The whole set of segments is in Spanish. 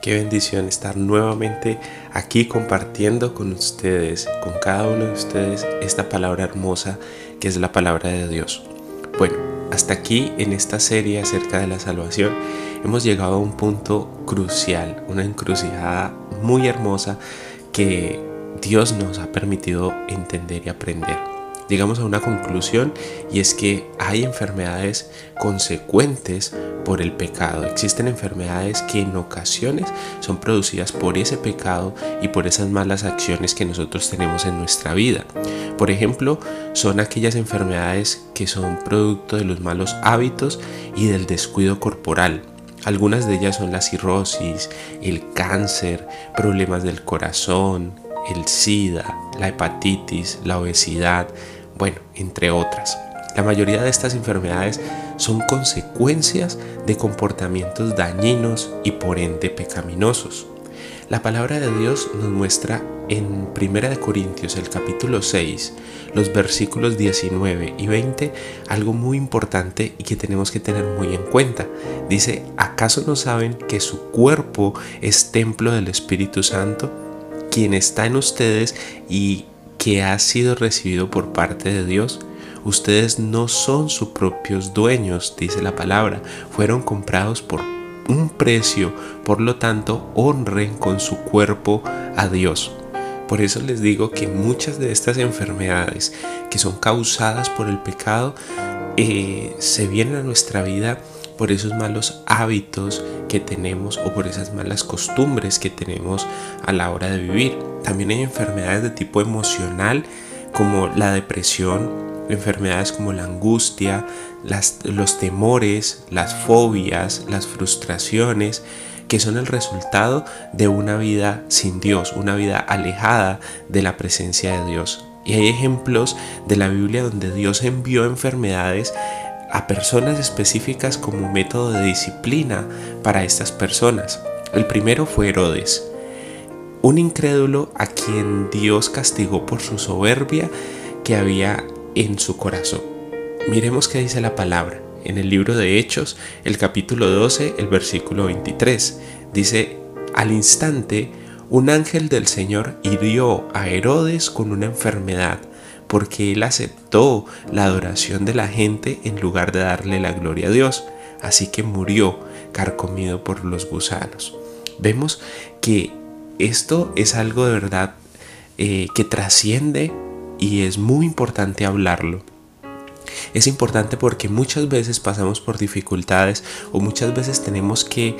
Qué bendición estar nuevamente aquí compartiendo con ustedes, con cada uno de ustedes, esta palabra hermosa que es la palabra de Dios. Bueno, hasta aquí en esta serie acerca de la salvación hemos llegado a un punto crucial, una encrucijada muy hermosa que Dios nos ha permitido entender y aprender llegamos a una conclusión y es que hay enfermedades consecuentes por el pecado. Existen enfermedades que en ocasiones son producidas por ese pecado y por esas malas acciones que nosotros tenemos en nuestra vida. Por ejemplo, son aquellas enfermedades que son producto de los malos hábitos y del descuido corporal. Algunas de ellas son la cirrosis, el cáncer, problemas del corazón, el SIDA, la hepatitis, la obesidad, bueno, entre otras. La mayoría de estas enfermedades son consecuencias de comportamientos dañinos y por ende pecaminosos. La palabra de Dios nos muestra en 1 Corintios el capítulo 6, los versículos 19 y 20, algo muy importante y que tenemos que tener muy en cuenta. Dice, ¿acaso no saben que su cuerpo es templo del Espíritu Santo, quien está en ustedes y que ha sido recibido por parte de Dios. Ustedes no son sus propios dueños, dice la palabra, fueron comprados por un precio, por lo tanto honren con su cuerpo a Dios. Por eso les digo que muchas de estas enfermedades que son causadas por el pecado eh, se vienen a nuestra vida por esos malos hábitos que tenemos o por esas malas costumbres que tenemos a la hora de vivir. También hay enfermedades de tipo emocional como la depresión, enfermedades como la angustia, los temores, las fobias, las frustraciones, que son el resultado de una vida sin Dios, una vida alejada de la presencia de Dios. Y hay ejemplos de la Biblia donde Dios envió enfermedades a personas específicas como método de disciplina para estas personas. El primero fue Herodes, un incrédulo a quien Dios castigó por su soberbia que había en su corazón. Miremos qué dice la palabra. En el libro de Hechos, el capítulo 12, el versículo 23, dice, al instante, un ángel del Señor hirió a Herodes con una enfermedad porque él aceptó la adoración de la gente en lugar de darle la gloria a Dios. Así que murió carcomido por los gusanos. Vemos que esto es algo de verdad eh, que trasciende y es muy importante hablarlo. Es importante porque muchas veces pasamos por dificultades o muchas veces tenemos que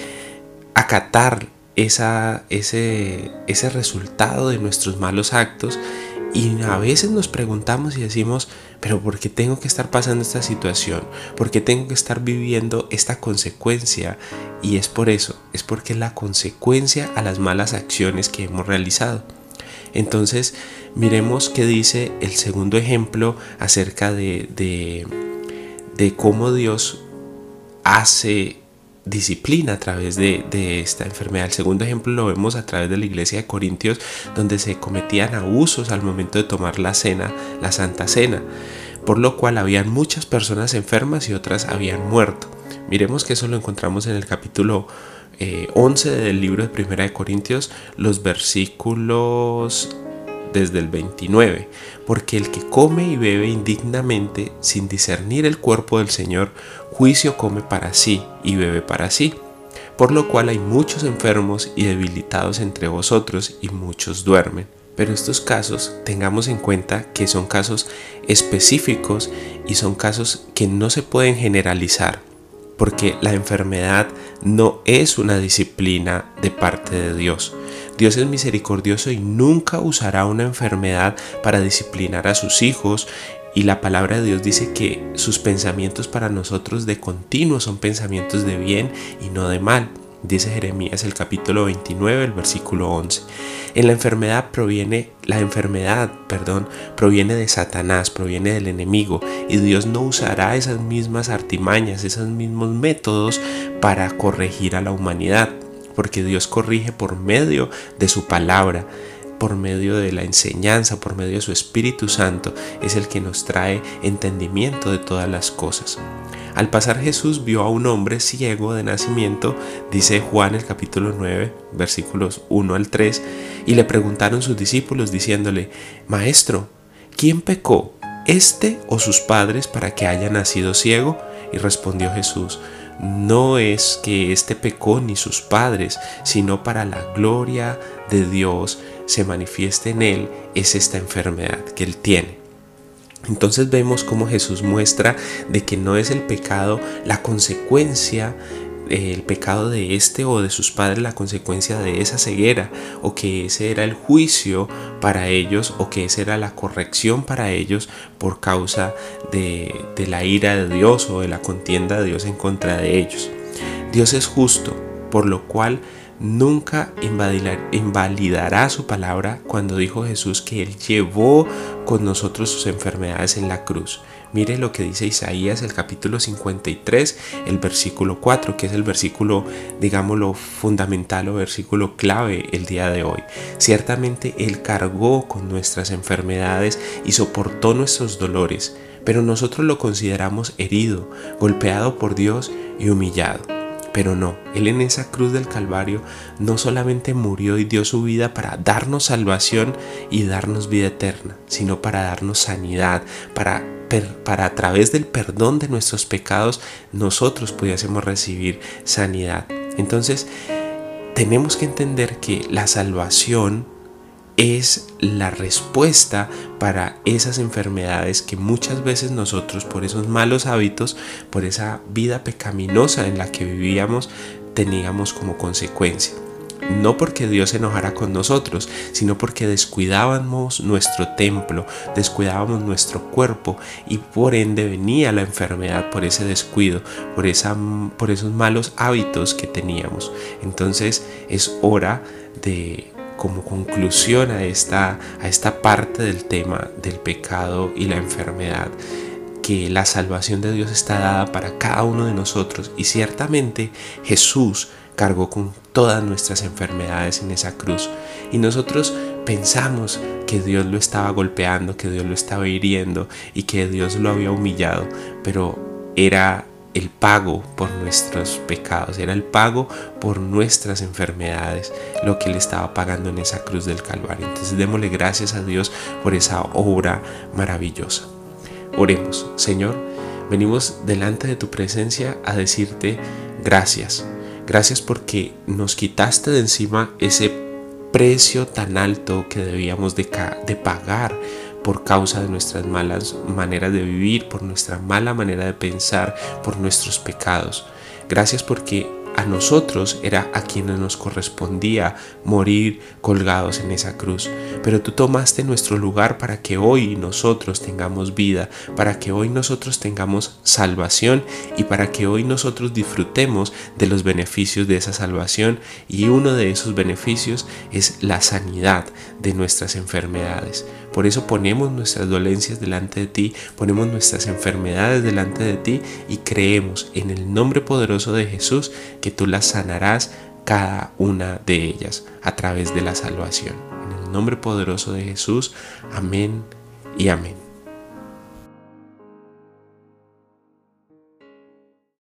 acatar ese, ese resultado de nuestros malos actos y a veces nos preguntamos y decimos, pero ¿por qué tengo que estar pasando esta situación? ¿Por qué tengo que estar viviendo esta consecuencia? Y es por eso, es porque es la consecuencia a las malas acciones que hemos realizado. Entonces, miremos qué dice el segundo ejemplo acerca de, de, de cómo Dios hace disciplina a través de, esta enfermedad. El segundo ejemplo lo vemos a través de la iglesia de Corintios, donde se cometían abusos al momento de tomar la cena, la Santa Cena, por lo cual habían muchas personas enfermas y otras habían muerto. Miremos que eso lo encontramos en el capítulo 11 eh, del libro de Primera de Corintios, los versículos desde el 29, porque el que come y bebe indignamente sin discernir el cuerpo del Señor, juicio come para sí y bebe para sí, por lo cual hay muchos enfermos y debilitados entre vosotros y muchos duermen. Pero estos casos tengamos en cuenta que son casos específicos y son casos que no se pueden generalizar, porque la enfermedad no es una disciplina de parte de Dios. Dios es misericordioso y nunca usará una enfermedad para disciplinar a sus hijos y la palabra de Dios dice que sus pensamientos para nosotros de continuo son pensamientos de bien y no de mal. Dice Jeremías el capítulo 29, el versículo 11. En la enfermedad proviene, la enfermedad, perdón, proviene de Satanás, proviene del enemigo, y Dios no usará esas mismas artimañas, esos mismos métodos para corregir a la humanidad, porque Dios corrige por medio de su palabra por medio de la enseñanza, por medio de su Espíritu Santo, es el que nos trae entendimiento de todas las cosas. Al pasar Jesús vio a un hombre ciego de nacimiento, dice Juan el capítulo 9, versículos 1 al 3, y le preguntaron sus discípulos diciéndole, Maestro, ¿quién pecó, este o sus padres para que haya nacido ciego? Y respondió Jesús, no es que éste pecó ni sus padres, sino para la gloria de Dios se manifieste en él, es esta enfermedad que él tiene. Entonces vemos cómo Jesús muestra de que no es el pecado la consecuencia el pecado de este o de sus padres la consecuencia de esa ceguera o que ese era el juicio para ellos o que esa era la corrección para ellos por causa de, la ira de Dios o de la contienda de Dios en contra de ellos. Dios es justo, por lo cual nunca invalidará su palabra cuando dijo Jesús que Él llevó con nosotros sus enfermedades en la cruz. Mire lo que dice Isaías el capítulo 53, el versículo 4, que es el versículo, digámoslo, fundamental o versículo clave el día de hoy. Ciertamente Él cargó con nuestras enfermedades y soportó nuestros dolores, pero nosotros lo consideramos herido, golpeado por Dios y humillado. Pero no, Él en esa cruz del Calvario no solamente murió y dio su vida para darnos salvación y darnos vida eterna, sino para darnos sanidad, para, para a través del perdón de nuestros pecados nosotros pudiésemos recibir sanidad. Entonces, tenemos que entender que la salvación es la respuesta para esas enfermedades que muchas veces nosotros por esos malos hábitos, por esa vida pecaminosa en la que vivíamos, teníamos como consecuencia. No porque Dios se enojara con nosotros, sino porque descuidábamos nuestro templo, descuidábamos nuestro cuerpo y por ende venía la enfermedad por ese descuido, por, esa, por esos malos hábitos que teníamos. Entonces es hora de como conclusión a esta, a esta parte del tema del pecado y la enfermedad, que la salvación de Dios está dada para cada uno de nosotros. Y ciertamente Jesús cargó con todas nuestras enfermedades en esa cruz. Y nosotros pensamos que Dios lo estaba golpeando, que Dios lo estaba hiriendo y que Dios lo había humillado, pero era el pago por nuestros pecados, era el pago por nuestras enfermedades, lo que Él estaba pagando en esa cruz del Calvario. Entonces démosle gracias a Dios por esa obra maravillosa. Oremos, Señor, venimos delante de tu presencia a decirte gracias. Gracias porque nos quitaste de encima ese precio tan alto que debíamos de, de pagar por causa de nuestras malas maneras de vivir, por nuestra mala manera de pensar, por nuestros pecados. Gracias porque a nosotros era a quienes nos correspondía morir colgados en esa cruz. Pero tú tomaste nuestro lugar para que hoy nosotros tengamos vida, para que hoy nosotros tengamos salvación y para que hoy nosotros disfrutemos de los beneficios de esa salvación. Y uno de esos beneficios es la sanidad de nuestras enfermedades. Por eso ponemos nuestras dolencias delante de ti, ponemos nuestras enfermedades delante de ti y creemos en el nombre poderoso de Jesús que tú las sanarás cada una de ellas a través de la salvación. En el nombre poderoso de Jesús, amén y amén.